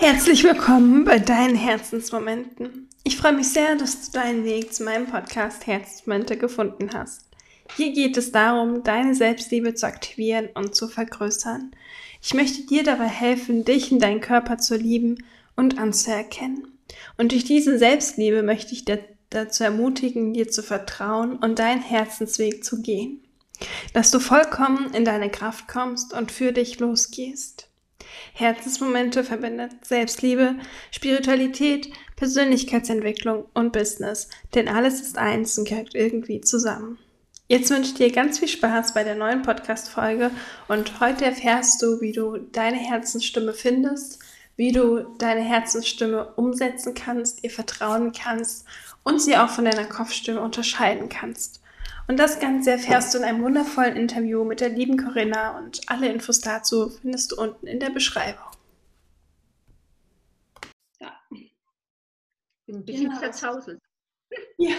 Herzlich willkommen bei deinen Herzensmomenten. Ich freue mich sehr, dass du deinen Weg zu meinem Podcast Herzensmomente gefunden hast. Hier geht es darum, deine Selbstliebe zu aktivieren und zu vergrößern. Ich möchte dir dabei helfen, dich in deinen Körper zu lieben und anzuerkennen. Und durch diese Selbstliebe möchte ich dir dazu ermutigen, dir zu vertrauen und deinen Herzensweg zu gehen. Dass du vollkommen in deine Kraft kommst und für dich losgehst. Herzensmomente verbindet Selbstliebe, Spiritualität, Persönlichkeitsentwicklung und Business, denn alles ist eins und gehört irgendwie zusammen. Jetzt wünsche ich dir ganz viel Spaß bei der neuen Podcast-Folge und heute erfährst du, wie du deine Herzensstimme findest, wie du deine Herzensstimme umsetzen kannst, ihr vertrauen kannst und sie auch von deiner Kopfstimme unterscheiden kannst. Und das Ganze erfährst du in einem wundervollen Interview mit der lieben Corinna und alle Infos dazu findest du unten in der Beschreibung. Ja. Bin ein bisschen genau. zerzauselt. Ja.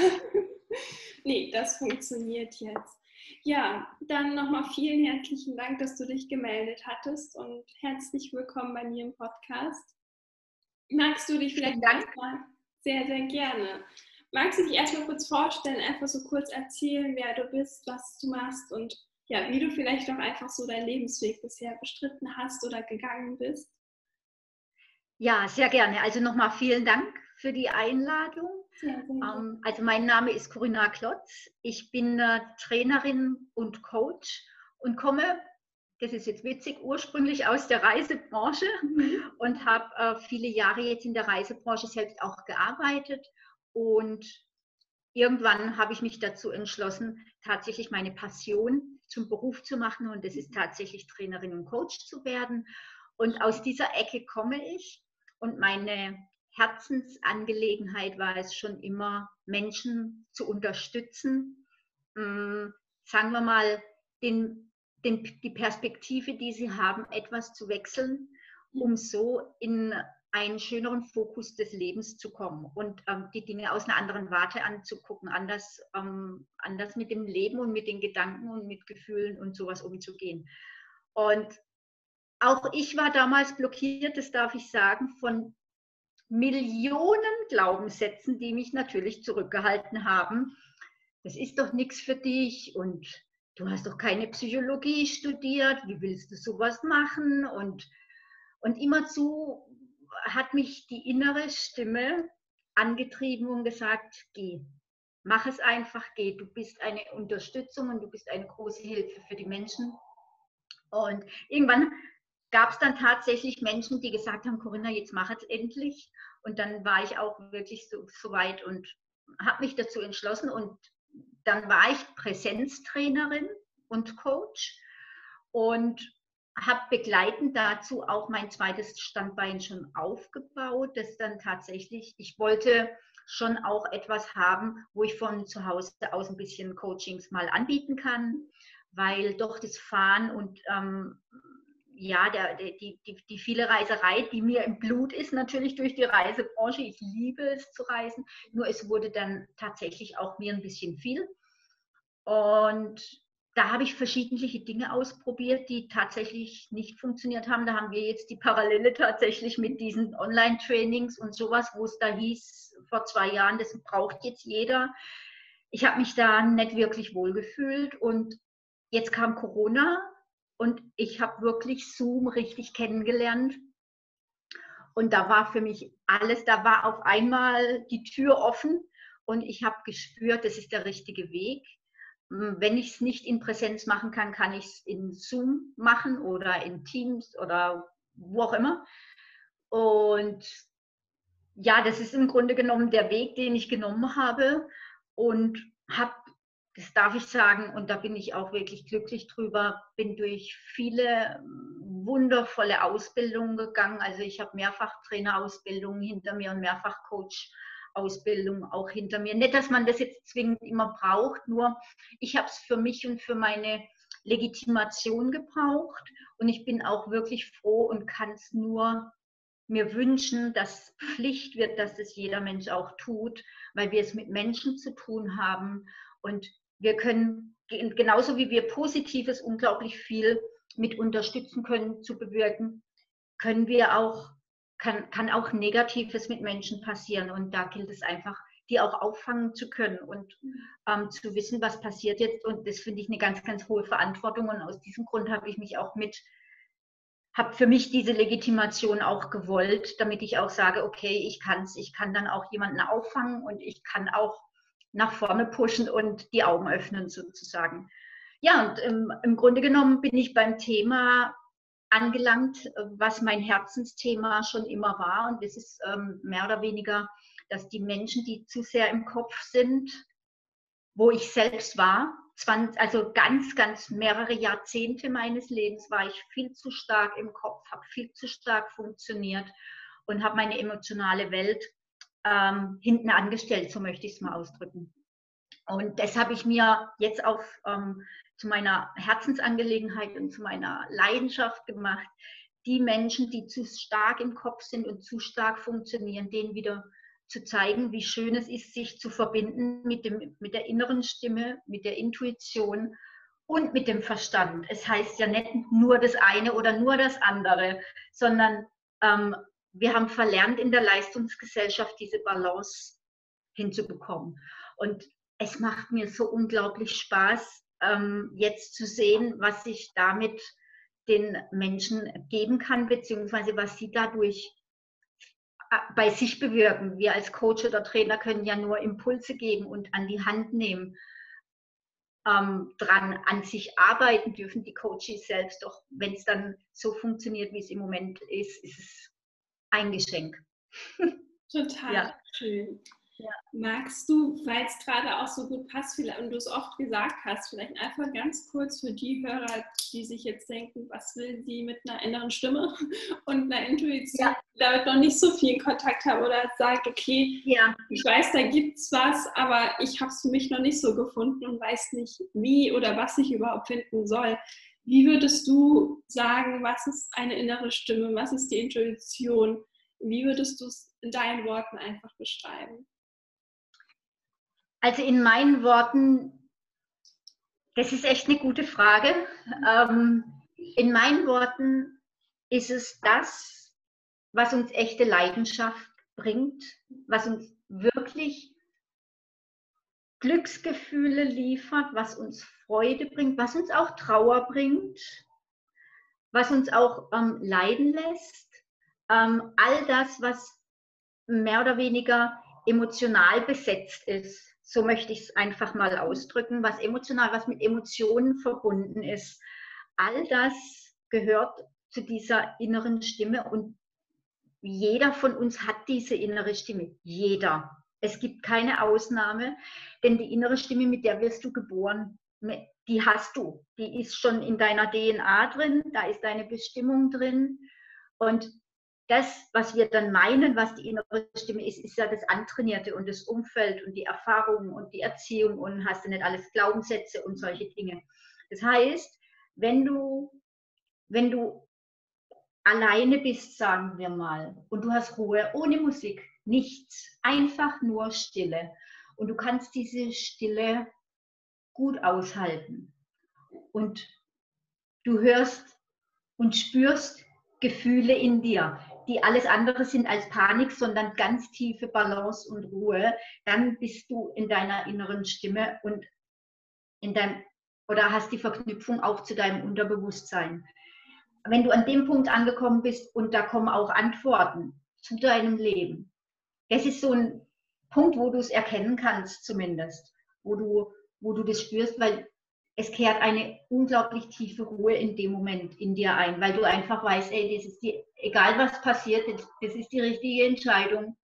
nee, das funktioniert jetzt. Ja, dann nochmal vielen herzlichen Dank, dass du dich gemeldet hattest und herzlich willkommen bei mir im Podcast. Magst du dich vielleicht mal sehr, sehr gerne Magst du dich erstmal kurz vorstellen, einfach so kurz erzählen, wer du bist, was du machst und ja, wie du vielleicht auch einfach so deinen Lebensweg bisher bestritten hast oder gegangen bist? Ja, sehr gerne. Also nochmal vielen Dank für die Einladung. Ähm, also mein Name ist Corinna Klotz. Ich bin äh, Trainerin und Coach und komme, das ist jetzt witzig, ursprünglich aus der Reisebranche mhm. und habe äh, viele Jahre jetzt in der Reisebranche selbst auch gearbeitet und irgendwann habe ich mich dazu entschlossen, tatsächlich meine Passion zum Beruf zu machen. Und das ist tatsächlich Trainerin und Coach zu werden. Und aus dieser Ecke komme ich. Und meine Herzensangelegenheit war es schon immer, Menschen zu unterstützen, hm, sagen wir mal, den, den, die Perspektive, die sie haben, etwas zu wechseln, um so in einen schöneren Fokus des Lebens zu kommen und ähm, die Dinge aus einer anderen Warte anzugucken, anders, ähm, anders mit dem Leben und mit den Gedanken und mit Gefühlen und sowas umzugehen. Und auch ich war damals blockiert, das darf ich sagen, von Millionen Glaubenssätzen, die mich natürlich zurückgehalten haben. Das ist doch nichts für dich und du hast doch keine Psychologie studiert, wie willst du sowas machen? Und, und immerzu hat mich die innere Stimme angetrieben und gesagt, geh, mach es einfach, geh. Du bist eine Unterstützung und du bist eine große Hilfe für die Menschen. Und irgendwann gab es dann tatsächlich Menschen, die gesagt haben, Corinna, jetzt mach es endlich. Und dann war ich auch wirklich so, so weit und habe mich dazu entschlossen. Und dann war ich Präsenztrainerin und Coach. Und habe begleitend dazu auch mein zweites Standbein schon aufgebaut, das dann tatsächlich, ich wollte schon auch etwas haben, wo ich von zu Hause aus ein bisschen Coachings mal anbieten kann, weil doch das Fahren und ähm, ja, der, die, die, die viele Reiserei, die mir im Blut ist, natürlich durch die Reisebranche. Ich liebe es zu reisen, nur es wurde dann tatsächlich auch mir ein bisschen viel. Und da habe ich verschiedene Dinge ausprobiert, die tatsächlich nicht funktioniert haben. Da haben wir jetzt die Parallele tatsächlich mit diesen Online-Trainings und sowas, wo es da hieß vor zwei Jahren, das braucht jetzt jeder. Ich habe mich da nicht wirklich wohlgefühlt und jetzt kam Corona und ich habe wirklich Zoom richtig kennengelernt. Und da war für mich alles, da war auf einmal die Tür offen und ich habe gespürt, das ist der richtige Weg wenn ich es nicht in Präsenz machen kann, kann ich es in Zoom machen oder in Teams oder wo auch immer. Und ja, das ist im Grunde genommen der Weg, den ich genommen habe und habe, das darf ich sagen, und da bin ich auch wirklich glücklich drüber, bin durch viele wundervolle Ausbildungen gegangen. Also ich habe mehrfach Trainerausbildungen hinter mir und mehrfach Coach Ausbildung auch hinter mir. Nicht, dass man das jetzt zwingend immer braucht, nur ich habe es für mich und für meine Legitimation gebraucht und ich bin auch wirklich froh und kann es nur mir wünschen, dass Pflicht wird, dass es jeder Mensch auch tut, weil wir es mit Menschen zu tun haben und wir können genauso wie wir Positives unglaublich viel mit unterstützen können zu bewirken, können wir auch kann, kann auch Negatives mit Menschen passieren. Und da gilt es einfach, die auch auffangen zu können und ähm, zu wissen, was passiert jetzt. Und das finde ich eine ganz, ganz hohe Verantwortung. Und aus diesem Grund habe ich mich auch mit, habe für mich diese Legitimation auch gewollt, damit ich auch sage, okay, ich kann es, ich kann dann auch jemanden auffangen und ich kann auch nach vorne pushen und die Augen öffnen sozusagen. Ja, und im, im Grunde genommen bin ich beim Thema angelangt, was mein Herzensthema schon immer war. Und das ist ähm, mehr oder weniger, dass die Menschen, die zu sehr im Kopf sind, wo ich selbst war, 20, also ganz, ganz mehrere Jahrzehnte meines Lebens war ich viel zu stark im Kopf, habe viel zu stark funktioniert und habe meine emotionale Welt ähm, hinten angestellt, so möchte ich es mal ausdrücken. Und das habe ich mir jetzt auf ähm, zu meiner Herzensangelegenheit und zu meiner Leidenschaft gemacht, die Menschen, die zu stark im Kopf sind und zu stark funktionieren, denen wieder zu zeigen, wie schön es ist, sich zu verbinden mit, dem, mit der inneren Stimme, mit der Intuition und mit dem Verstand. Es heißt ja nicht nur das eine oder nur das andere, sondern ähm, wir haben verlernt, in der Leistungsgesellschaft diese Balance hinzubekommen. Und es macht mir so unglaublich Spaß, ähm, jetzt zu sehen, was sich damit den Menschen geben kann, beziehungsweise was sie dadurch äh, bei sich bewirken. Wir als Coach oder Trainer können ja nur Impulse geben und an die Hand nehmen. Ähm, dran an sich arbeiten dürfen die Coaches selbst. Doch wenn es dann so funktioniert, wie es im Moment ist, ist es ein Geschenk. Total ja. schön. Ja. Magst du, weil es gerade auch so gut passt und du es oft gesagt hast, vielleicht einfach ganz kurz für die Hörer, die sich jetzt denken, was will sie mit einer inneren Stimme und einer Intuition, ja. damit noch nicht so viel Kontakt haben oder sagt, okay, ja. ich weiß, da gibt es was, aber ich habe es für mich noch nicht so gefunden und weiß nicht, wie oder was ich überhaupt finden soll. Wie würdest du sagen, was ist eine innere Stimme, was ist die Intuition? Wie würdest du es in deinen Worten einfach beschreiben? Also in meinen Worten, das ist echt eine gute Frage. Ähm, in meinen Worten ist es das, was uns echte Leidenschaft bringt, was uns wirklich Glücksgefühle liefert, was uns Freude bringt, was uns auch Trauer bringt, was uns auch ähm, leiden lässt. Ähm, all das, was mehr oder weniger emotional besetzt ist so möchte ich es einfach mal ausdrücken, was emotional, was mit Emotionen verbunden ist. All das gehört zu dieser inneren Stimme und jeder von uns hat diese innere Stimme. Jeder. Es gibt keine Ausnahme, denn die innere Stimme, mit der wirst du geboren, die hast du. Die ist schon in deiner DNA drin, da ist deine Bestimmung drin. Und das, was wir dann meinen, was die innere Stimme ist, ist ja das Antrainierte und das Umfeld und die Erfahrung und die Erziehung und hast du nicht alles Glaubenssätze und solche Dinge. Das heißt, wenn du, wenn du alleine bist, sagen wir mal, und du hast Ruhe, ohne Musik, nichts, einfach nur Stille. Und du kannst diese Stille gut aushalten. Und du hörst und spürst Gefühle in dir die alles andere sind als Panik, sondern ganz tiefe Balance und Ruhe, dann bist du in deiner inneren Stimme und in deinem oder hast die Verknüpfung auch zu deinem Unterbewusstsein. Wenn du an dem Punkt angekommen bist und da kommen auch Antworten zu deinem Leben, das ist so ein Punkt, wo du es erkennen kannst zumindest, wo du, wo du das spürst, weil es kehrt eine unglaublich tiefe Ruhe in dem Moment in dir ein, weil du einfach weißt, ey, das ist die, egal was passiert, das, das ist die richtige Entscheidung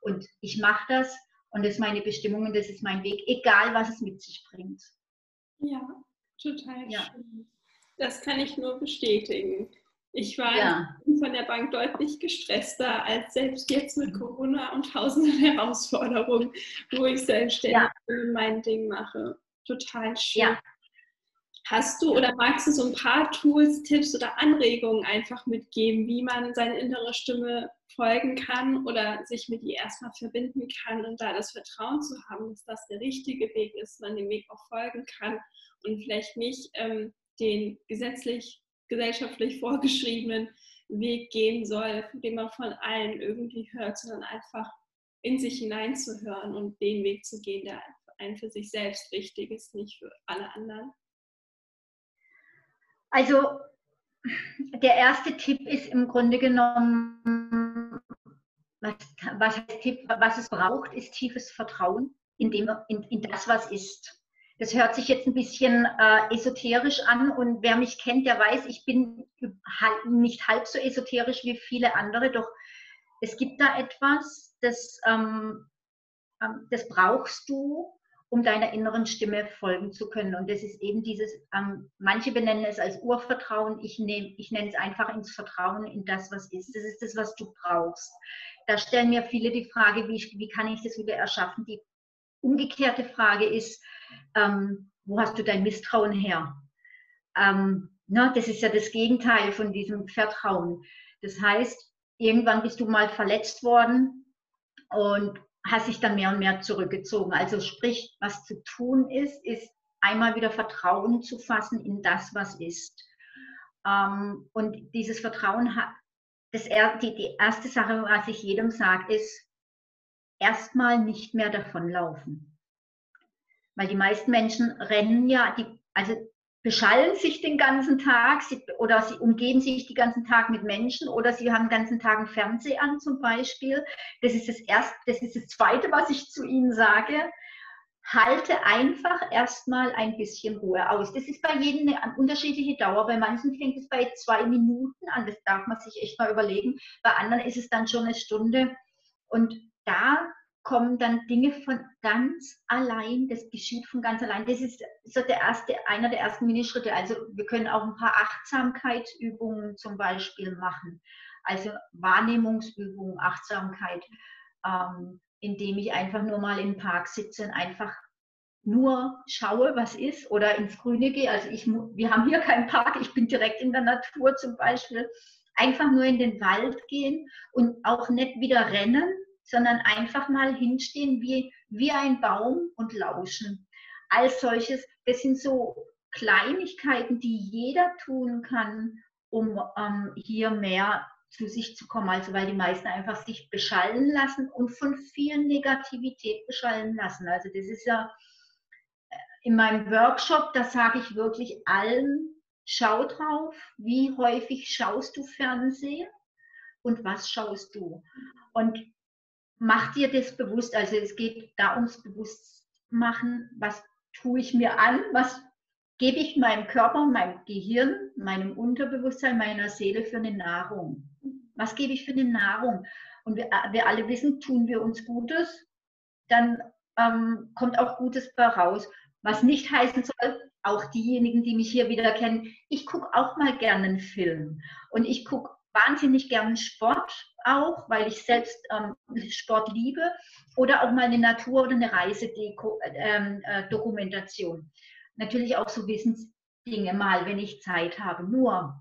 und ich mache das und das ist meine Bestimmung und das ist mein Weg, egal was es mit sich bringt. Ja, total ja. schön. Das kann ich nur bestätigen. Ich war ja. von der Bank deutlich gestresster als selbst jetzt mit Corona und tausenden Herausforderungen, wo ich selbstständig ja. mein Ding mache. Total schön. Ja. Hast du oder magst du so ein paar Tools, Tipps oder Anregungen einfach mitgeben, wie man seine innere Stimme folgen kann oder sich mit ihr erstmal verbinden kann und da das Vertrauen zu haben, dass das der richtige Weg ist, man dem Weg auch folgen kann und vielleicht nicht ähm, den gesetzlich, gesellschaftlich vorgeschriebenen Weg gehen soll, den man von allen irgendwie hört, sondern einfach in sich hineinzuhören und den Weg zu gehen, der einen für sich selbst wichtig ist, nicht für alle anderen? Also der erste Tipp ist im Grunde genommen, was, was, Tipp, was es braucht, ist tiefes Vertrauen in, dem, in, in das, was ist. Das hört sich jetzt ein bisschen äh, esoterisch an und wer mich kennt, der weiß, ich bin nicht halb so esoterisch wie viele andere, doch es gibt da etwas, das, ähm, ähm, das brauchst du, um deiner inneren Stimme folgen zu können. Und das ist eben dieses, ähm, manche benennen es als Urvertrauen, ich, nehm, ich nenne es einfach ins Vertrauen in das, was ist. Das ist das, was du brauchst. Da stellen mir viele die Frage, wie, wie kann ich das wieder erschaffen? Die umgekehrte Frage ist, ähm, wo hast du dein Misstrauen her? Ähm, ne, das ist ja das Gegenteil von diesem Vertrauen. Das heißt, irgendwann bist du mal verletzt worden und hast sich dann mehr und mehr zurückgezogen. Also sprich, was zu tun ist, ist einmal wieder Vertrauen zu fassen in das, was ist. Ähm, und dieses Vertrauen hat, das, die, die erste Sache, was ich jedem sage, ist, erstmal nicht mehr davonlaufen. Weil die meisten Menschen rennen ja, die, also beschallen sich den ganzen Tag sie, oder sie umgeben sich den ganzen Tag mit Menschen oder sie haben den ganzen Tag einen Fernseher an zum Beispiel. Das ist das erste, das ist das zweite, was ich zu ihnen sage. Halte einfach erstmal ein bisschen Ruhe aus. Das ist bei jedem eine unterschiedliche Dauer. Bei manchen fängt es bei zwei Minuten an. Das darf man sich echt mal überlegen. Bei anderen ist es dann schon eine Stunde. Und da kommen dann Dinge von ganz allein, das geschieht von ganz allein. Das ist so der erste, einer der ersten Minischritte. Also wir können auch ein paar Achtsamkeitsübungen zum Beispiel machen. Also Wahrnehmungsübungen, Achtsamkeit, ähm, indem ich einfach nur mal im Park sitze und einfach nur schaue, was ist oder ins Grüne gehe. Also ich, wir haben hier keinen Park, ich bin direkt in der Natur zum Beispiel. Einfach nur in den Wald gehen und auch nicht wieder rennen, sondern einfach mal hinstehen wie, wie ein Baum und lauschen. Als solches, das sind so Kleinigkeiten, die jeder tun kann, um ähm, hier mehr zu sich zu kommen. Also weil die meisten einfach sich beschallen lassen und von viel Negativität beschallen lassen. Also das ist ja äh, in meinem Workshop, da sage ich wirklich allen, schau drauf, wie häufig schaust du Fernsehen und was schaust du. Und mach dir das bewusst. Also es geht da ums Bewusstmachen, was tue ich mir an, was gebe ich meinem Körper, meinem Gehirn, meinem Unterbewusstsein, meiner Seele für eine Nahrung. Was gebe ich für eine Nahrung? Und wir, wir alle wissen, tun wir uns Gutes, dann ähm, kommt auch Gutes raus. Was nicht heißen soll, auch diejenigen, die mich hier wieder kennen, ich gucke auch mal gerne einen Film. Und ich gucke wahnsinnig gern Sport auch, weil ich selbst ähm, Sport liebe. Oder auch mal eine Natur- oder eine Reisedokumentation. Ähm, äh, Natürlich auch so Wissensdinge mal, wenn ich Zeit habe. Nur,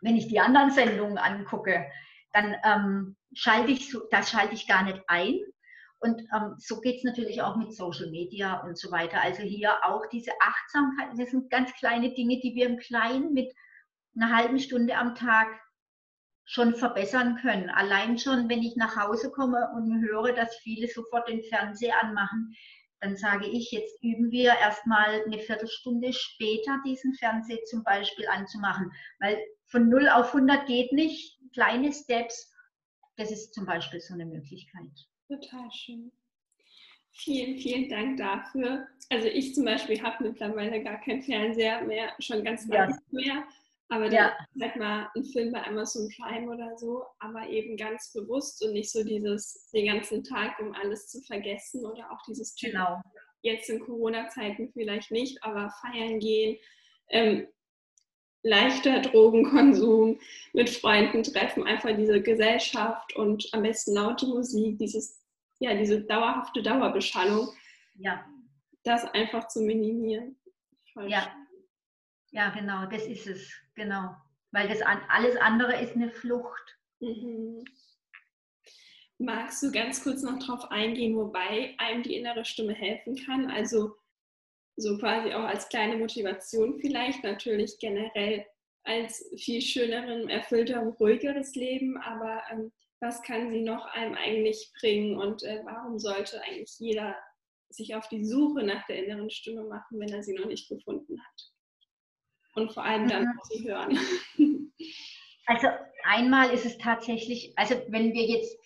wenn ich die anderen Sendungen angucke, dann ähm, schalte ich das schalte ich gar nicht ein. Und ähm, so geht es natürlich auch mit Social Media und so weiter. Also hier auch diese Achtsamkeit, das sind ganz kleine Dinge, die wir im Kleinen mit einer halben Stunde am Tag schon verbessern können. Allein schon, wenn ich nach Hause komme und höre, dass viele sofort den Fernseher anmachen, dann sage ich, jetzt üben wir erstmal eine Viertelstunde später diesen Fernseher zum Beispiel anzumachen. Weil von 0 auf 100 geht nicht. Kleine Steps, das ist zum Beispiel so eine Möglichkeit. Total schön. Vielen, vielen Dank dafür. Also ich zum Beispiel habe mittlerweile gar keinen Fernseher mehr, schon ganz lange ja. mehr. Aber dann ja. halt mal ein Film bei Amazon Prime oder so, aber eben ganz bewusst und nicht so dieses den ganzen Tag, um alles zu vergessen oder auch dieses Typ. Genau. Jetzt in Corona-Zeiten vielleicht nicht, aber feiern gehen, ähm, leichter Drogenkonsum, mit Freunden treffen, einfach diese Gesellschaft und am besten laute Musik, dieses, ja, diese dauerhafte Dauerbeschallung. Ja. Das einfach zu minimieren. Voll ja. Ja, genau, das ist es. Genau. Weil das alles andere ist eine Flucht. Mhm. Magst du ganz kurz noch darauf eingehen, wobei einem die innere Stimme helfen kann? Also so quasi auch als kleine Motivation vielleicht, natürlich generell als viel schöneren, erfüllter und ruhigeres Leben, aber ähm, was kann sie noch einem eigentlich bringen und äh, warum sollte eigentlich jeder sich auf die Suche nach der inneren Stimme machen, wenn er sie noch nicht gefunden hat? Und vor allem dann mhm. sie hören. Also einmal ist es tatsächlich, also wenn wir jetzt,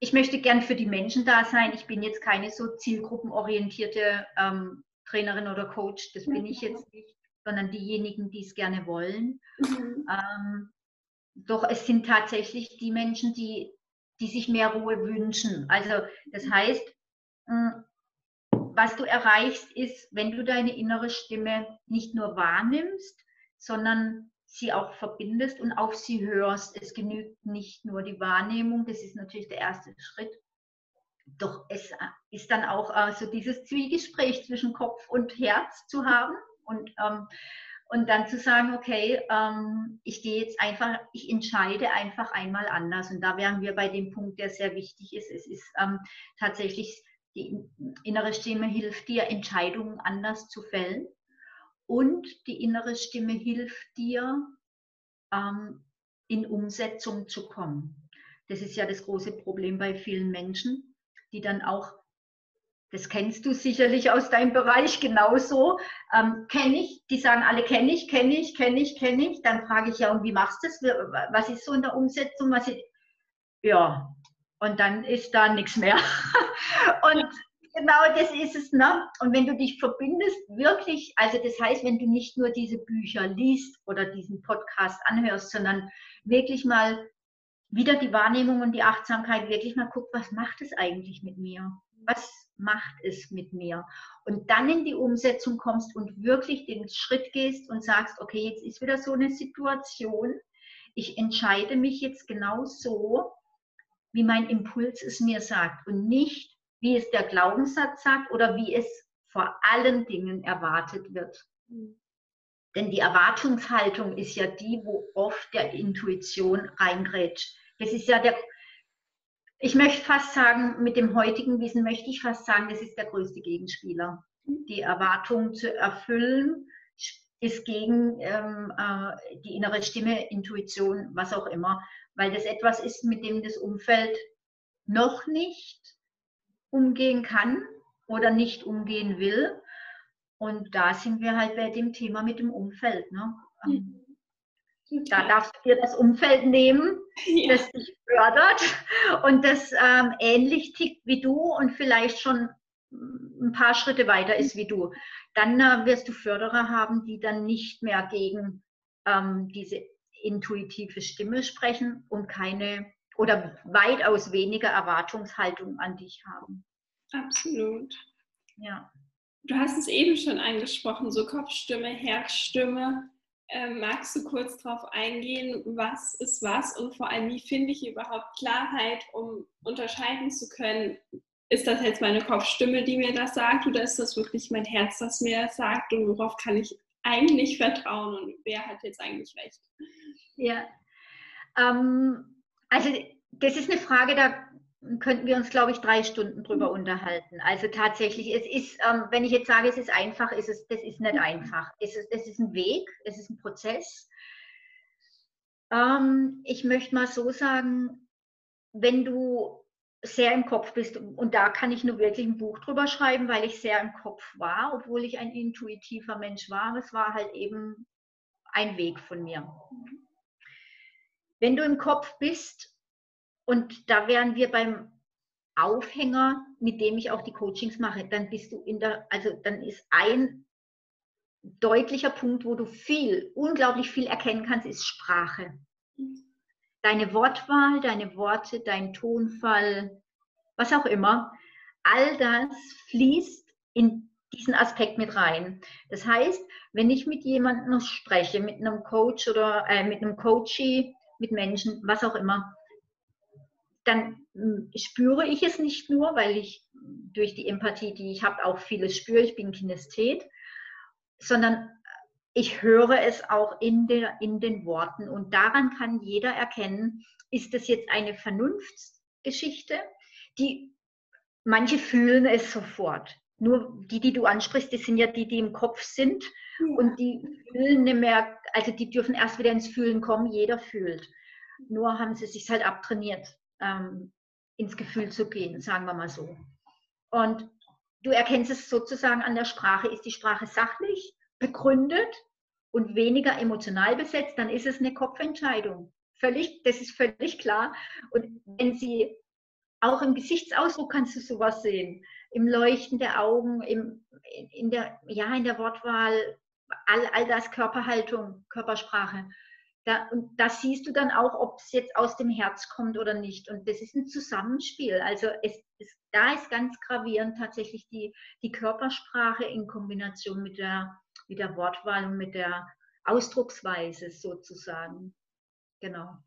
ich möchte gern für die Menschen da sein, ich bin jetzt keine so zielgruppenorientierte ähm, Trainerin oder Coach, das bin ich jetzt nicht sondern diejenigen, die es gerne wollen. Mhm. Ähm, doch es sind tatsächlich die Menschen, die, die sich mehr Ruhe wünschen. Also das heißt, hm, was du erreichst, ist, wenn du deine innere Stimme nicht nur wahrnimmst, sondern sie auch verbindest und auf sie hörst. Es genügt nicht nur die Wahrnehmung, das ist natürlich der erste Schritt. Doch es ist dann auch äh, so dieses Zwiegespräch zwischen Kopf und Herz zu haben. Und, ähm, und dann zu sagen, okay, ähm, ich gehe jetzt einfach, ich entscheide einfach einmal anders. Und da wären wir bei dem Punkt, der sehr wichtig ist. Es ist ähm, tatsächlich, die innere Stimme hilft dir, Entscheidungen anders zu fällen. Und die innere Stimme hilft dir, ähm, in Umsetzung zu kommen. Das ist ja das große Problem bei vielen Menschen, die dann auch das kennst du sicherlich aus deinem Bereich genauso. Ähm, kenne ich, die sagen alle, kenne ich, kenne ich, kenne ich, kenne ich. Dann frage ich ja, und wie machst du das? Was ist so in der Umsetzung? Was ist, ja, und dann ist da nichts mehr. und genau das ist es. Ne? Und wenn du dich verbindest, wirklich, also das heißt, wenn du nicht nur diese Bücher liest oder diesen Podcast anhörst, sondern wirklich mal wieder die Wahrnehmung und die Achtsamkeit wirklich mal guckt, was macht es eigentlich mit mir? Was macht es mit mir? Und dann in die Umsetzung kommst und wirklich den Schritt gehst und sagst, okay, jetzt ist wieder so eine Situation. Ich entscheide mich jetzt genau so, wie mein Impuls es mir sagt und nicht, wie es der Glaubenssatz sagt oder wie es vor allen Dingen erwartet wird. Denn die Erwartungshaltung ist ja die, wo oft der Intuition reingrätscht. Das ist ja der, ich möchte fast sagen, mit dem heutigen Wissen möchte ich fast sagen, das ist der größte Gegenspieler. Die Erwartung zu erfüllen ist gegen ähm, äh, die innere Stimme, Intuition, was auch immer, weil das etwas ist, mit dem das Umfeld noch nicht umgehen kann oder nicht umgehen will. Und da sind wir halt bei dem Thema mit dem Umfeld. Ne? Mhm. Da darfst du dir das Umfeld nehmen, ja. das dich fördert und das ähm, ähnlich tickt wie du und vielleicht schon ein paar Schritte weiter ist wie du. Dann äh, wirst du Förderer haben, die dann nicht mehr gegen ähm, diese intuitive Stimme sprechen und keine oder weitaus weniger Erwartungshaltung an dich haben. Absolut. Ja. Du hast es eben schon angesprochen, so Kopfstimme, Herzstimme. Ähm, magst du kurz darauf eingehen, was ist was und vor allem, wie finde ich überhaupt Klarheit, um unterscheiden zu können, ist das jetzt meine Kopfstimme, die mir das sagt oder ist das wirklich mein Herz, das mir das sagt und worauf kann ich eigentlich vertrauen und wer hat jetzt eigentlich recht? Ja, ähm, also das ist eine Frage, da könnten wir uns, glaube ich, drei Stunden drüber mhm. unterhalten. Also tatsächlich, es ist, ähm, wenn ich jetzt sage, es ist einfach, ist es, das ist nicht mhm. einfach. Es ist, es ist ein Weg, es ist ein Prozess. Ähm, ich möchte mal so sagen, wenn du sehr im Kopf bist, und da kann ich nur wirklich ein Buch drüber schreiben, weil ich sehr im Kopf war, obwohl ich ein intuitiver Mensch war. Es war halt eben ein Weg von mir. Wenn du im Kopf bist und da wären wir beim Aufhänger, mit dem ich auch die Coachings mache. Dann bist du in der, also dann ist ein deutlicher Punkt, wo du viel, unglaublich viel erkennen kannst, ist Sprache. Deine Wortwahl, deine Worte, dein Tonfall, was auch immer, all das fließt in diesen Aspekt mit rein. Das heißt, wenn ich mit jemandem spreche, mit einem Coach oder äh, mit einem Coachie, mit Menschen, was auch immer, dann hm, spüre ich es nicht nur, weil ich durch die Empathie, die ich habe, auch vieles spüre, ich bin Kinesthet, sondern ich höre es auch in, der, in den Worten. Und daran kann jeder erkennen, ist das jetzt eine Vernunftsgeschichte, die manche fühlen es sofort. Nur die, die du ansprichst, das sind ja die, die im Kopf sind ja. und die fühlen nicht mehr, also die dürfen erst wieder ins Fühlen kommen, jeder fühlt. Nur haben sie sich halt abtrainiert, ähm, ins Gefühl zu gehen, sagen wir mal so. Und du erkennst es sozusagen an der Sprache. Ist die Sprache sachlich, begründet und weniger emotional besetzt, dann ist es eine Kopfentscheidung. Völlig, das ist völlig klar. Und wenn sie auch im Gesichtsausdruck kannst du sowas sehen, im Leuchten der Augen, im, in, der, ja, in der Wortwahl, all, all das Körperhaltung, Körpersprache. Da, und das siehst du dann auch, ob es jetzt aus dem Herz kommt oder nicht. Und das ist ein Zusammenspiel. Also es, es, da ist ganz gravierend tatsächlich die, die Körpersprache in Kombination mit der, mit der Wortwahl und mit der Ausdrucksweise sozusagen. Genau.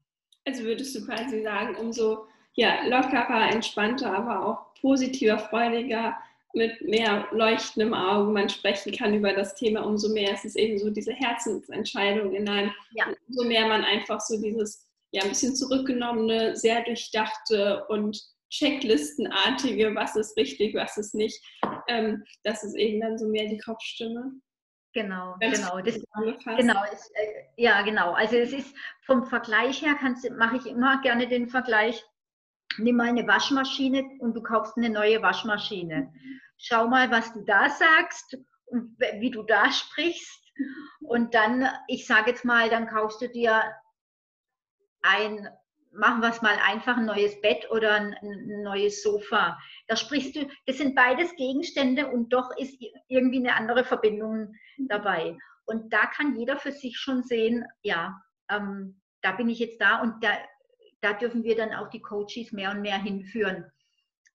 Also würdest du quasi sagen, umso ja, lockerer, entspannter, aber auch positiver, freudiger, mit mehr leuchtendem Augen man sprechen kann über das Thema, umso mehr ist es eben so diese Herzensentscheidung in einem, ja. umso mehr man einfach so dieses ja ein bisschen zurückgenommene, sehr durchdachte und checklistenartige, was ist richtig, was ist nicht, ähm, das ist eben dann so mehr die Kopfstimme. Genau, Ganz genau. Das, genau ist, äh, ja, genau. Also es ist vom Vergleich her, mache ich immer gerne den Vergleich. Nimm mal eine Waschmaschine und du kaufst eine neue Waschmaschine. Schau mal, was du da sagst und wie du da sprichst. Und dann, ich sage jetzt mal, dann kaufst du dir ein machen wir es mal einfach, ein neues Bett oder ein, ein, neues Sofa. Da sprichst du, das sind beides Gegenstände und doch ist irgendwie eine andere Verbindung dabei. Und da kann jeder für sich schon sehen, ja, ähm, da bin ich jetzt da und da, da dürfen wir dann auch die Coaches mehr und mehr hinführen.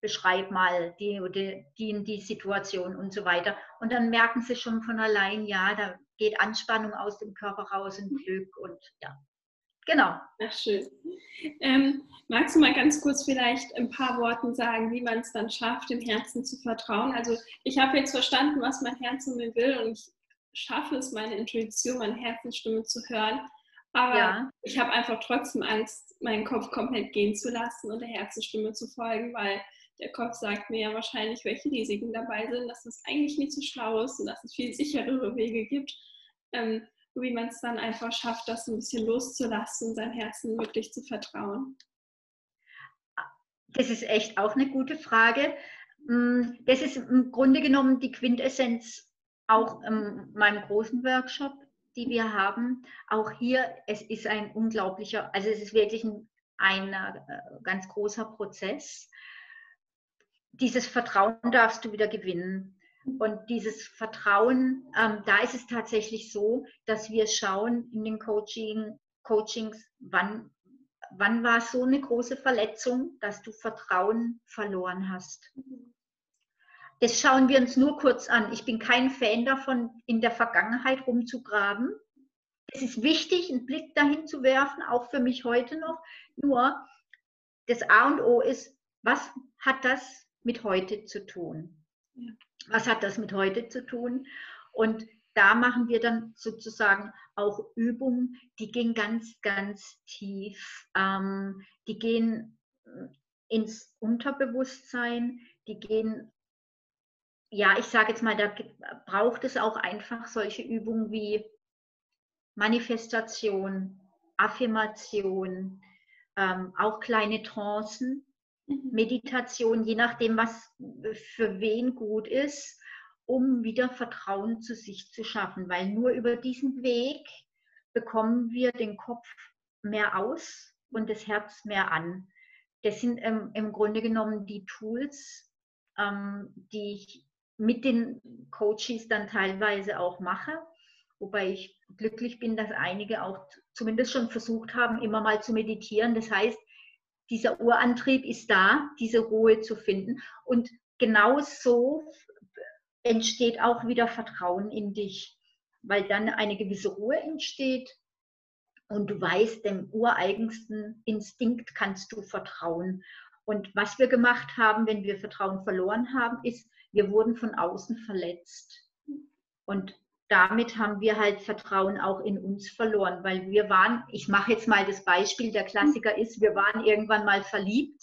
Beschreib mal die, die, die, Situation und so weiter. Und dann merken sie schon von allein, ja, da geht Anspannung aus dem Körper raus und Glück und ja, Genau. Ach, schön. Ähm, magst du mal ganz kurz vielleicht ein paar Worten sagen, wie man es dann schafft, dem Herzen zu vertrauen? Also ich habe jetzt verstanden, was mein Herz mir will und ich schaffe es, meine Intuition, meine Herzensstimme zu hören. Aber ja. ich habe einfach trotzdem Angst, meinen Kopf komplett gehen zu lassen und der Herzensstimme zu folgen, weil der Kopf sagt mir ja wahrscheinlich, welche Risiken dabei sind, dass das eigentlich nicht so schlau ist und dass es viel sicherere Wege gibt. Ähm, wie man es dann einfach schafft, das ein bisschen loszulassen und sein Herzen wirklich zu vertrauen? Das ist echt auch eine gute Frage. Mm, das ist im Grunde genommen die Quintessenz auch in meinem großen Workshop, die wir haben. Auch hier, es ist ein unglaublicher, also es ist wirklich ein, ein äh, ganz großer Prozess. Dieses Vertrauen darfst du wieder gewinnen. Und dieses Vertrauen, ähm, da ist es tatsächlich so, dass wir schauen in den Coaching, Coachings, wann, wann war so eine große Verletzung, dass du Vertrauen verloren hast. Das schauen wir uns nur kurz an. Ich bin kein Fan davon, in der Vergangenheit rumzugraben. Es ist wichtig, einen Blick dahin zu werfen, auch für mich heute noch. Nur das A und O ist, was hat das mit heute zu tun? Ja was hat das mit heute zu tun? Und da machen wir dann sozusagen auch Übungen, die gehen ganz, ganz tief. Ähm, die gehen äh, ins Unterbewusstsein, die gehen, ja, ich sage jetzt mal, da braucht es auch einfach solche Übungen wie Manifestation, Affirmation, ähm, auch kleine Trancen, Mhm. Meditation, je nachdem, was für wen gut ist, um wieder Vertrauen zu sich zu schaffen. Weil nur über diesen Weg bekommen wir den Kopf mehr aus und das Herz mehr an. Das sind ähm, im Grunde genommen die Tools, ähm, die ich mit den Coaches dann teilweise auch mache. Wobei ich glücklich bin, dass einige auch zumindest schon versucht haben, immer mal zu meditieren. Das heißt, dieser Urantrieb ist da, diese Ruhe zu finden. Und genau so entsteht auch wieder Vertrauen in dich, weil dann eine gewisse Ruhe entsteht und du weißt, dem ureigensten Instinkt kannst du vertrauen. Und was wir gemacht haben, wenn wir Vertrauen verloren haben, ist, wir wurden von außen verletzt. Und damit haben wir halt Vertrauen auch in uns verloren, weil wir waren, ich mache jetzt mal das Beispiel, der Klassiker ist, wir waren irgendwann mal verliebt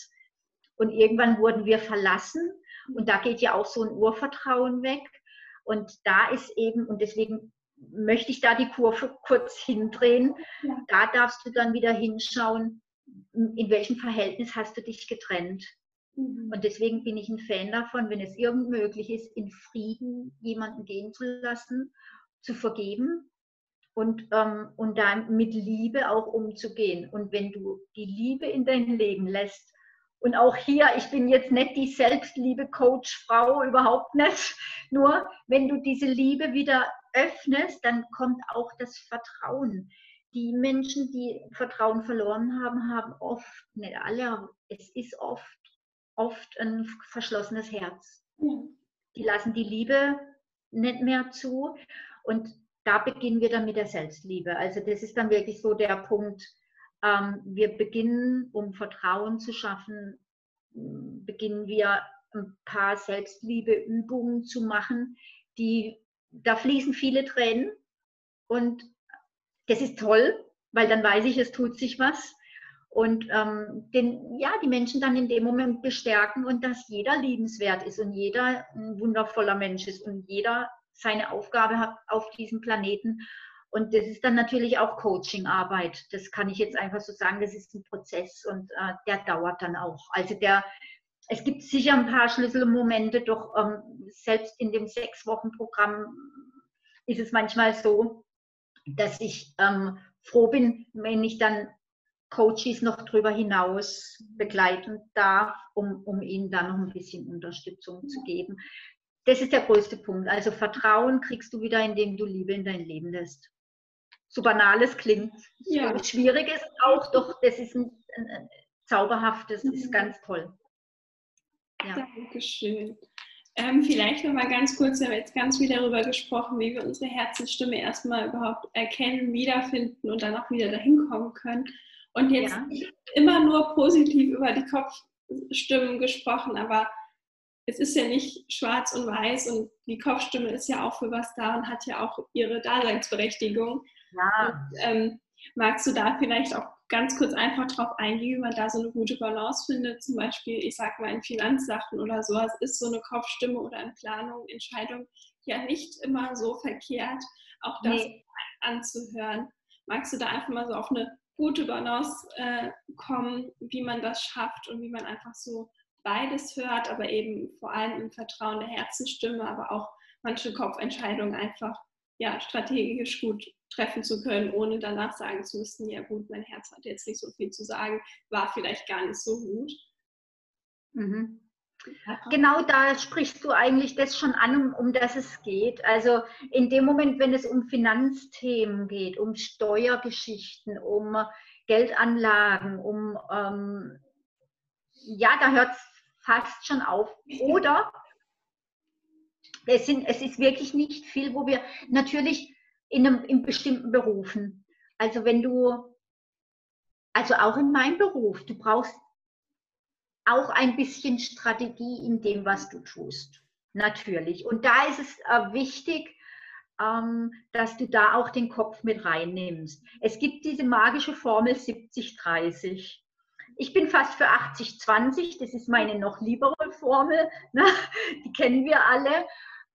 und irgendwann wurden wir verlassen Und da geht ja auch so ein Urvertrauen weg. Und da ist eben, und deswegen möchte ich da die Kurve kurz hindrehen, ja. da darfst du dann wieder hinschauen, in welchem Verhältnis hast du dich getrennt. Mhm. Und deswegen bin ich ein Fan davon, wenn es irgend möglich ist, in Frieden jemanden gehen zu lassen, zu vergeben und, ähm, und dann mit Liebe auch umzugehen. Und wenn du die Liebe in dein Leben lässt, und auch hier, ich bin jetzt nicht die Selbstliebe-Coach-Frau, überhaupt nicht. Nur wenn du diese Liebe wieder öffnest, dann kommt auch das Vertrauen. Die Menschen, die Vertrauen verloren haben, haben oft, nicht alle, es ist oft, oft ein verschlossenes Herz. Die lassen die Liebe nicht mehr zu. Und da beginnen wir dann mit der Selbstliebe. Also das ist dann wirklich so der Punkt, ähm, wir beginnen, um Vertrauen zu schaffen, beginnen wir ein paar Selbstliebeübungen zu machen, die, da fließen viele Tränen und das ist toll, weil dann weiß ich, es tut sich was und ähm, den, ja, die Menschen dann in dem Moment bestärken und dass jeder liebenswert ist und jeder ein wundervoller Mensch ist und jeder seine Aufgabe hat auf diesem Planeten. Und das ist dann natürlich auch Coachingarbeit. Das kann ich jetzt einfach so sagen, das ist ein Prozess und äh, der dauert dann auch. Also der, es gibt sicher ein paar Schlüsselmomente, doch ähm, selbst in dem sechs Wochen Programm ist es manchmal so, dass ich ähm, froh bin, wenn ich dann Coaches noch darüber hinaus begleiten darf, um, um ihnen da noch ein bisschen Unterstützung zu geben. Das ist der größte Punkt. Also Vertrauen kriegst du wieder, indem du Liebe in dein Leben lässt. So banal es klingt. Ja. So schwierig ist auch, doch das ist ein, ein, ein zauberhaftes, mhm. ist ganz toll. Ja. Dankeschön. Ähm, vielleicht noch mal ganz kurz, wir haben jetzt ganz viel darüber gesprochen, wie wir unsere Herzensstimme erstmal überhaupt erkennen, wiederfinden und dann auch wieder dahin kommen können. Und jetzt ja. immer nur positiv über die Kopfstimmen gesprochen, aber es ist ja nicht schwarz und weiß und die Kopfstimme ist ja auch für was da und hat ja auch ihre Daseinsberechtigung. Ja. Und, ähm, magst du da vielleicht auch ganz kurz einfach drauf eingehen, wie man da so eine gute Balance findet? Zum Beispiel, ich sag mal, in Finanzsachen oder sowas ist so eine Kopfstimme oder in Planung, Entscheidung ja nicht immer so verkehrt, auch das nee. anzuhören. Magst du da einfach mal so auf eine gute Balance äh, kommen, wie man das schafft und wie man einfach so beides hört, aber eben vor allem im Vertrauen der Herzenstimme, aber auch manche Kopfentscheidungen einfach ja, strategisch gut treffen zu können, ohne danach sagen zu müssen, ja gut, mein Herz hat jetzt nicht so viel zu sagen, war vielleicht gar nicht so gut. Mhm. Genau da sprichst du eigentlich das schon an, um, um das es geht. Also in dem Moment, wenn es um Finanzthemen geht, um Steuergeschichten, um Geldanlagen, um ähm, ja, da hört es fast schon auf. Oder es, sind, es ist wirklich nicht viel, wo wir natürlich in, einem, in bestimmten Berufen, also wenn du, also auch in meinem Beruf, du brauchst auch ein bisschen Strategie in dem, was du tust. Natürlich. Und da ist es äh, wichtig, ähm, dass du da auch den Kopf mit reinnimmst. Es gibt diese magische Formel 70-30. Ich bin fast für 80-20, das ist meine noch liebere Formel, ne? die kennen wir alle.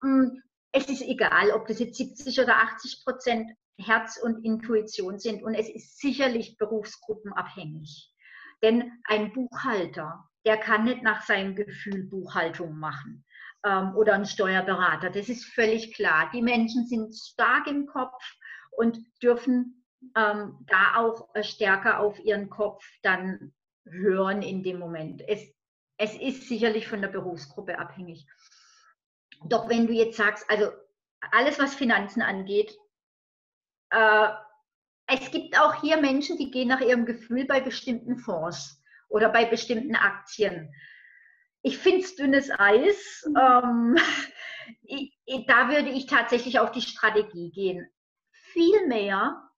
Mm, es ist egal, ob das jetzt 70 oder 80 Prozent Herz und Intuition sind und es ist sicherlich berufsgruppenabhängig. Denn ein Buchhalter, der kann nicht nach seinem Gefühl Buchhaltung machen ähm, oder ein Steuerberater. Das ist völlig klar. Die Menschen sind stark im Kopf und dürfen ähm, da auch äh, stärker auf ihren Kopf dann hören in dem Moment. Es, es ist sicherlich von der Berufsgruppe abhängig. Doch wenn du jetzt sagst, also alles, was Finanzen angeht, äh, es gibt auch hier Menschen, die gehen nach ihrem Gefühl bei bestimmten Fonds oder bei bestimmten Aktien. Ich finde es dünnes Eis. Ähm, ich, da würde ich tatsächlich auf die Strategie gehen. Viel mehr,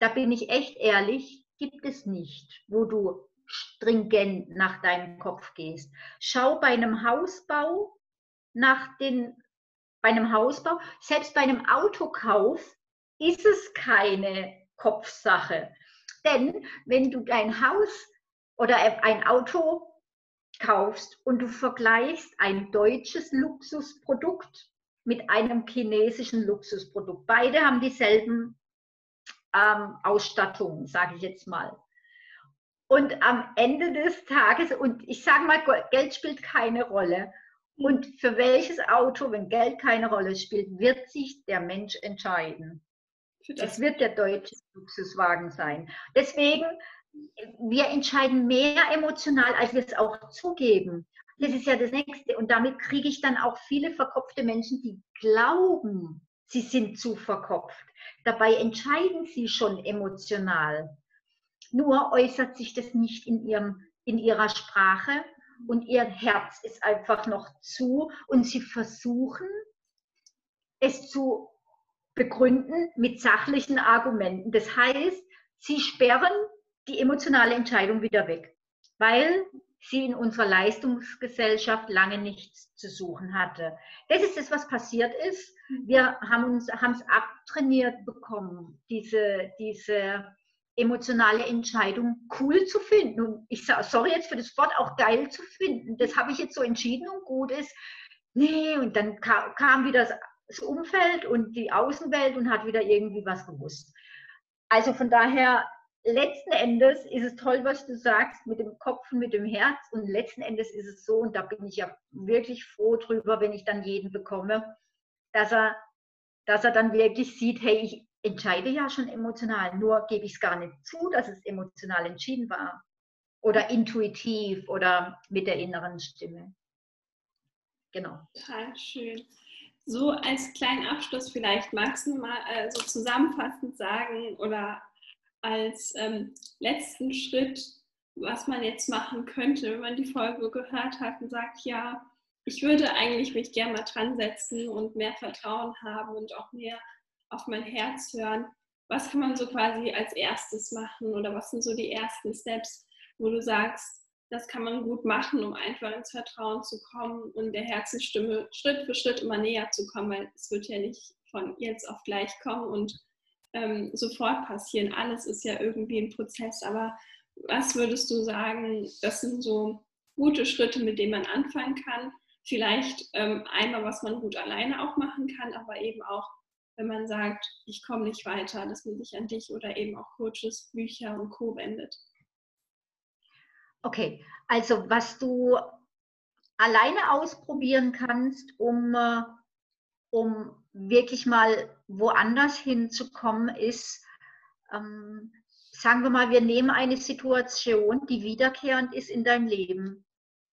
da bin ich echt ehrlich, gibt es nicht, wo du stringent nach deinem Kopf gehst. Schau bei einem Hausbau nach den, bei einem Hausbau, selbst bei einem Autokauf ist es keine Kopfsache. Denn wenn du dein Haus oder ein Auto kaufst und du vergleichst ein deutsches Luxusprodukt mit einem chinesischen Luxusprodukt. Beide haben dieselben ähm, Ausstattungen, sage ich jetzt mal. Und am Ende des Tages, und ich sage mal, Geld spielt keine Rolle. Und für welches Auto, wenn Geld keine Rolle spielt, wird sich der Mensch entscheiden. Es wird der deutsche Luxuswagen sein. Deswegen, wir entscheiden mehr emotional, als wir es auch zugeben. Das ist ja das Nächste. Und damit kriege ich dann auch viele verkopfte Menschen, die glauben, sie sind zu verkopft. Dabei entscheiden sie schon emotional. Nur äußert sich das nicht in, ihrem, in ihrer Sprache und ihr Herz ist einfach noch zu und sie versuchen es zu begründen mit sachlichen Argumenten. Das heißt, sie sperren die emotionale Entscheidung wieder weg, weil sie in unserer Leistungsgesellschaft lange nichts zu suchen hatte. Das ist das, was passiert ist. Wir haben es abtrainiert bekommen, diese, diese emotionale Entscheidung cool zu finden. Und ich sage, sorry jetzt für das Wort, auch geil zu finden. Das habe ich jetzt so entschieden und gut ist. Nee, und dann kam wieder das Umfeld und die Außenwelt und hat wieder irgendwie was gewusst. Also von daher, letzten Endes ist es toll, was du sagst, mit dem Kopf und mit dem Herz. Und letzten Endes ist es so, und da bin ich ja wirklich froh drüber, wenn ich dann jeden bekomme, dass er, dass er dann wirklich sieht, hey, ich entscheide ja schon emotional, nur gebe ich es gar nicht zu, dass es emotional entschieden war. Oder intuitiv oder mit der inneren Stimme. Genau. Total schön. So als kleinen Abschluss vielleicht magst du mal äh, so zusammenfassend sagen oder als ähm, letzten Schritt, was man jetzt machen könnte, wenn man die Folge gehört hat und sagt, ja, ich würde eigentlich mich gerne mal dran setzen und mehr Vertrauen haben und auch mehr auf mein Herz hören. Was kann man so quasi als erstes machen oder was sind so die ersten Steps, wo du sagst, das kann man gut machen, um einfach ins Vertrauen zu kommen und der Herzensstimme Schritt für Schritt immer näher zu kommen, weil es wird ja nicht von jetzt auf gleich kommen und ähm, sofort passieren. Alles ist ja irgendwie ein Prozess, aber was würdest du sagen, das sind so gute Schritte, mit denen man anfangen kann? Vielleicht ähm, einmal, was man gut alleine auch machen kann, aber eben auch, wenn man sagt, ich komme nicht weiter, dass man sich an dich oder eben auch Coaches, Bücher und Co. wendet. Okay, also was du alleine ausprobieren kannst, um, äh, um wirklich mal woanders hinzukommen, ist, ähm, sagen wir mal, wir nehmen eine Situation, die wiederkehrend ist in deinem Leben.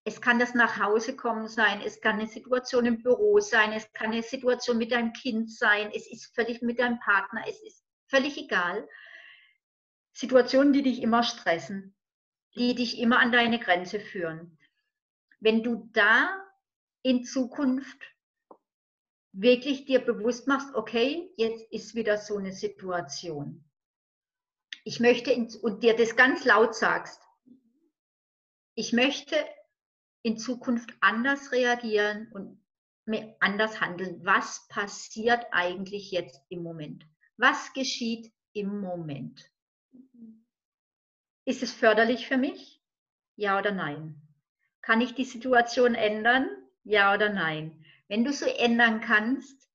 Es kann das nach Hause kommen sein, es kann eine Situation im Büro sein, es kann eine Situation mit deinem Kind sein, es ist völlig mit deinem Partner, es ist völlig egal. Situationen, die dich immer stressen die dich immer an deine Grenze führen. Wenn du da in Zukunft wirklich dir bewusst machst, okay, jetzt ist wieder so eine Situation. Ich möchte in, und dir das ganz laut sagst, ich möchte in Zukunft anders reagieren und anders handeln. Was passiert eigentlich jetzt im Moment? Was geschieht im Moment? Ist es förderlich für mich? Ja oder nein? Kann ich die Situation ändern? Ja oder nein? Wenn du so ändern kannst,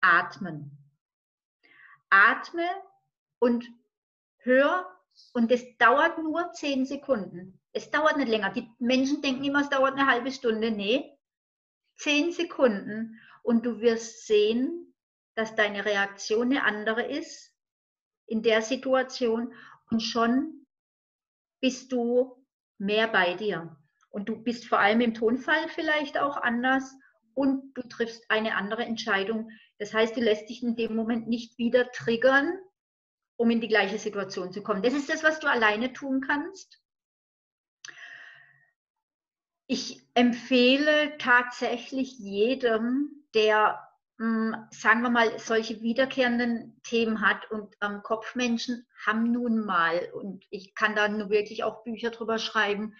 atmen. Atme und hör und es dauert nur zehn Sekunden. Es dauert nicht länger. Die Menschen denken immer, es dauert eine halbe Stunde. Nee, zehn Sekunden und du wirst sehen, dass deine Reaktion eine andere ist in der Situation und schon bist du mehr bei dir. Und du bist vor allem im Tonfall vielleicht auch anders und du triffst eine andere Entscheidung. Das heißt, du lässt dich in dem Moment nicht wieder triggern, um in die gleiche Situation zu kommen. Das ist das, was du alleine tun kannst. Ich empfehle tatsächlich jedem, der hm, sagen wir mal, solche wiederkehrenden Themen hat und ähm, Kopfmenschen haben nun mal, und ich kann da nur wirklich auch Bücher drüber schreiben,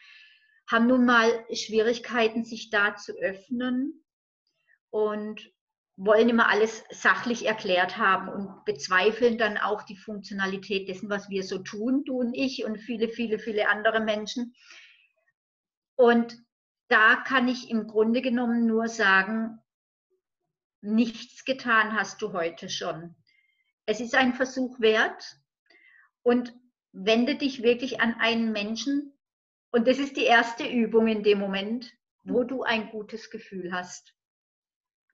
haben nun mal Schwierigkeiten, sich da zu öffnen und wollen immer alles sachlich erklärt haben und bezweifeln dann auch die Funktionalität dessen, was wir so tun, du und ich und viele, viele, viele andere Menschen. Und da kann ich im Grunde genommen nur sagen, nichts getan hast du heute schon. Es ist ein Versuch wert und wende dich wirklich an einen Menschen. Und das ist die erste Übung in dem Moment, wo du ein gutes Gefühl hast.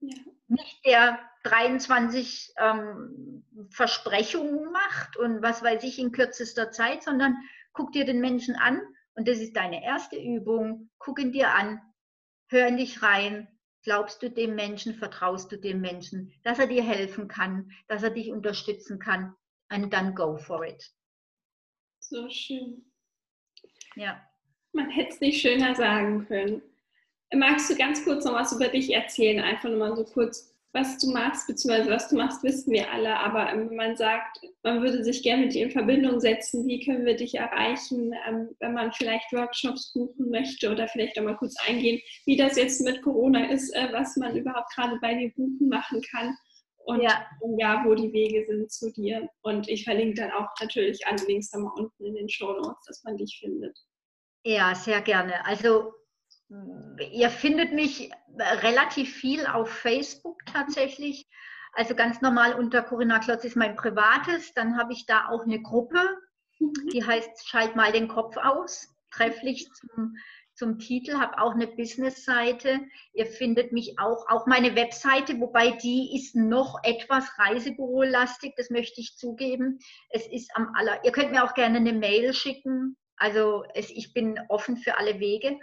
Ja. Nicht der 23 ähm, Versprechungen macht und was weiß ich in kürzester Zeit, sondern guck dir den Menschen an und das ist deine erste Übung. Guck ihn dir an, hör in dich rein. Glaubst du dem Menschen, vertraust du dem Menschen, dass er dir helfen kann, dass er dich unterstützen kann? Und dann go for it. So schön. Ja. Man hätte es nicht schöner sagen können. Magst du ganz kurz noch was über dich erzählen? Einfach nur mal so kurz, was du machst, beziehungsweise was du machst, wissen wir alle. Aber ähm, wenn man sagt, man würde sich gerne mit dir in Verbindung setzen, wie können wir dich erreichen, ähm, wenn man vielleicht Workshops buchen möchte oder vielleicht auch mal kurz eingehen, wie das jetzt mit Corona ist, äh, was man überhaupt gerade bei dir buchen machen kann und ja. ja, wo die Wege sind zu dir. Und ich verlinke dann auch natürlich alle Links da mal unten in den Show Notes, dass man dich findet. Ja, sehr gerne. Also ihr findet mich relativ viel auf Facebook tatsächlich. Also ganz normal unter Corinna Klotz ist mein privates. Dann habe ich da auch eine Gruppe, mhm. die heißt Schalt mal den Kopf aus. Trefflich zum zum Titel, habe auch eine Business-Seite. Ihr findet mich auch, auch meine Webseite, wobei die ist noch etwas Reisebürolastig, das möchte ich zugeben. Es ist am aller, ihr könnt mir auch gerne eine Mail schicken. Also es, ich bin offen für alle Wege.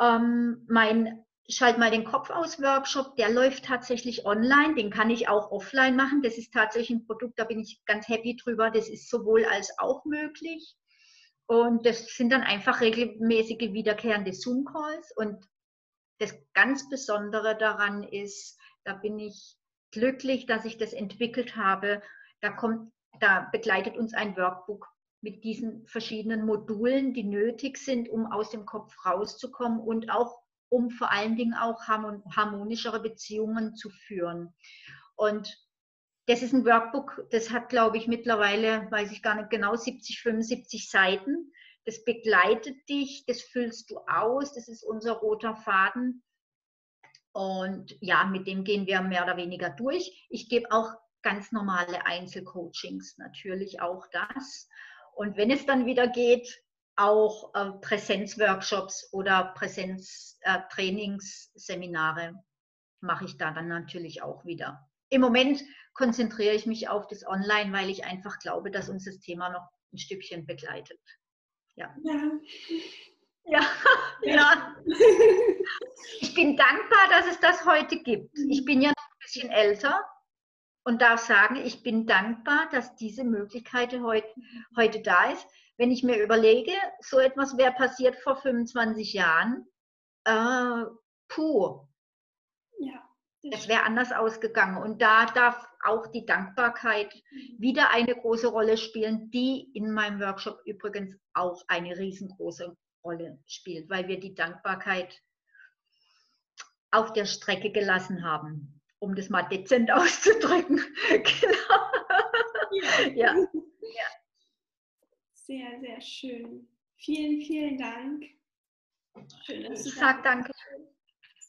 Ähm, mein Schalt mal den Kopf aus Workshop, der läuft tatsächlich online, den kann ich auch offline machen. Das ist tatsächlich ein Produkt, da bin ich ganz happy drüber. Das ist sowohl als auch möglich. Und das sind dann einfach regelmäßige wiederkehrende Zoom-Calls. Und das ganz Besondere daran ist, da bin ich glücklich, dass ich das entwickelt habe. Da kommt, da begleitet uns ein Workbook mit diesen verschiedenen Modulen, die nötig sind, um aus dem Kopf rauszukommen und auch um vor allen Dingen auch harmonischere Beziehungen zu führen. Und das ist ein Workbook, das hat, glaube ich, mittlerweile, weiß ich gar nicht genau, 70, 75 Seiten. Das begleitet dich, das füllst du aus, das ist unser roter Faden. Und ja, mit dem gehen wir mehr oder weniger durch. Ich gebe auch ganz normale Einzelcoachings, natürlich auch das. Und wenn es dann wieder geht, auch äh, Präsenzworkshops oder Präsenztrainingsseminare äh, mache ich da dann natürlich auch wieder. Im Moment konzentriere ich mich auf das Online, weil ich einfach glaube, dass uns das Thema noch ein Stückchen begleitet. Ja. Ja. Ja, ja. Ich bin dankbar, dass es das heute gibt. Ich bin ja noch ein bisschen älter und darf sagen, ich bin dankbar, dass diese Möglichkeit heute, heute da ist. Wenn ich mir überlege, so etwas wäre passiert vor 25 Jahren, äh, puh. Ja. Es wäre anders ausgegangen. Und da darf auch die Dankbarkeit wieder eine große Rolle spielen, die in meinem Workshop übrigens auch eine riesengroße Rolle spielt, weil wir die Dankbarkeit auf der Strecke gelassen haben, um das mal dezent auszudrücken. genau. Ja. ja. Sehr, sehr schön. Vielen, vielen Dank. Schön, dass ich sage danke.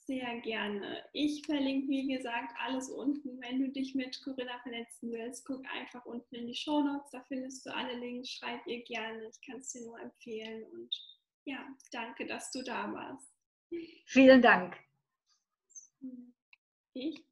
Sehr gerne. Ich verlinke, wie gesagt, alles unten. Wenn du dich mit Corinna vernetzen willst, guck einfach unten in die Show Notes. Da findest du alle Links. Schreib ihr gerne. Ich kann es dir nur empfehlen. Und ja, danke, dass du da warst. Vielen Dank. Ich